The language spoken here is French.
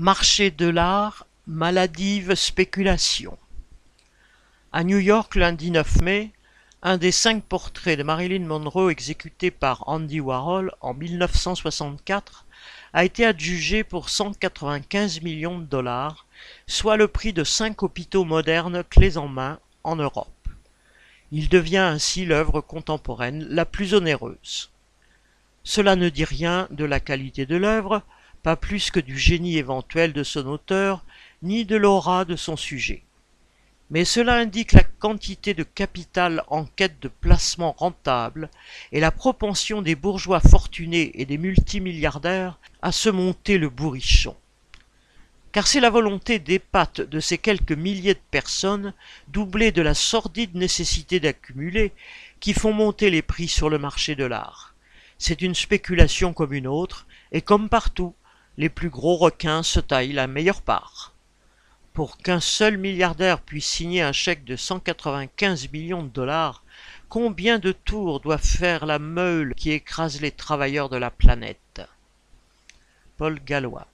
Marché de l'art, maladive spéculation. À New York, lundi 9 mai, un des cinq portraits de Marilyn Monroe exécutés par Andy Warhol en 1964 a été adjugé pour 195 millions de dollars, soit le prix de cinq hôpitaux modernes clés en main en Europe. Il devient ainsi l'œuvre contemporaine la plus onéreuse. Cela ne dit rien de la qualité de l'œuvre, pas plus que du génie éventuel de son auteur, ni de l'aura de son sujet. Mais cela indique la quantité de capital en quête de placement rentable et la propension des bourgeois fortunés et des multimilliardaires à se monter le bourrichon. Car c'est la volonté des pattes de ces quelques milliers de personnes, doublée de la sordide nécessité d'accumuler, qui font monter les prix sur le marché de l'art. C'est une spéculation comme une autre, et comme partout, les plus gros requins se taillent la meilleure part. Pour qu'un seul milliardaire puisse signer un chèque de 195 millions de dollars, combien de tours doit faire la meule qui écrase les travailleurs de la planète? Paul Gallois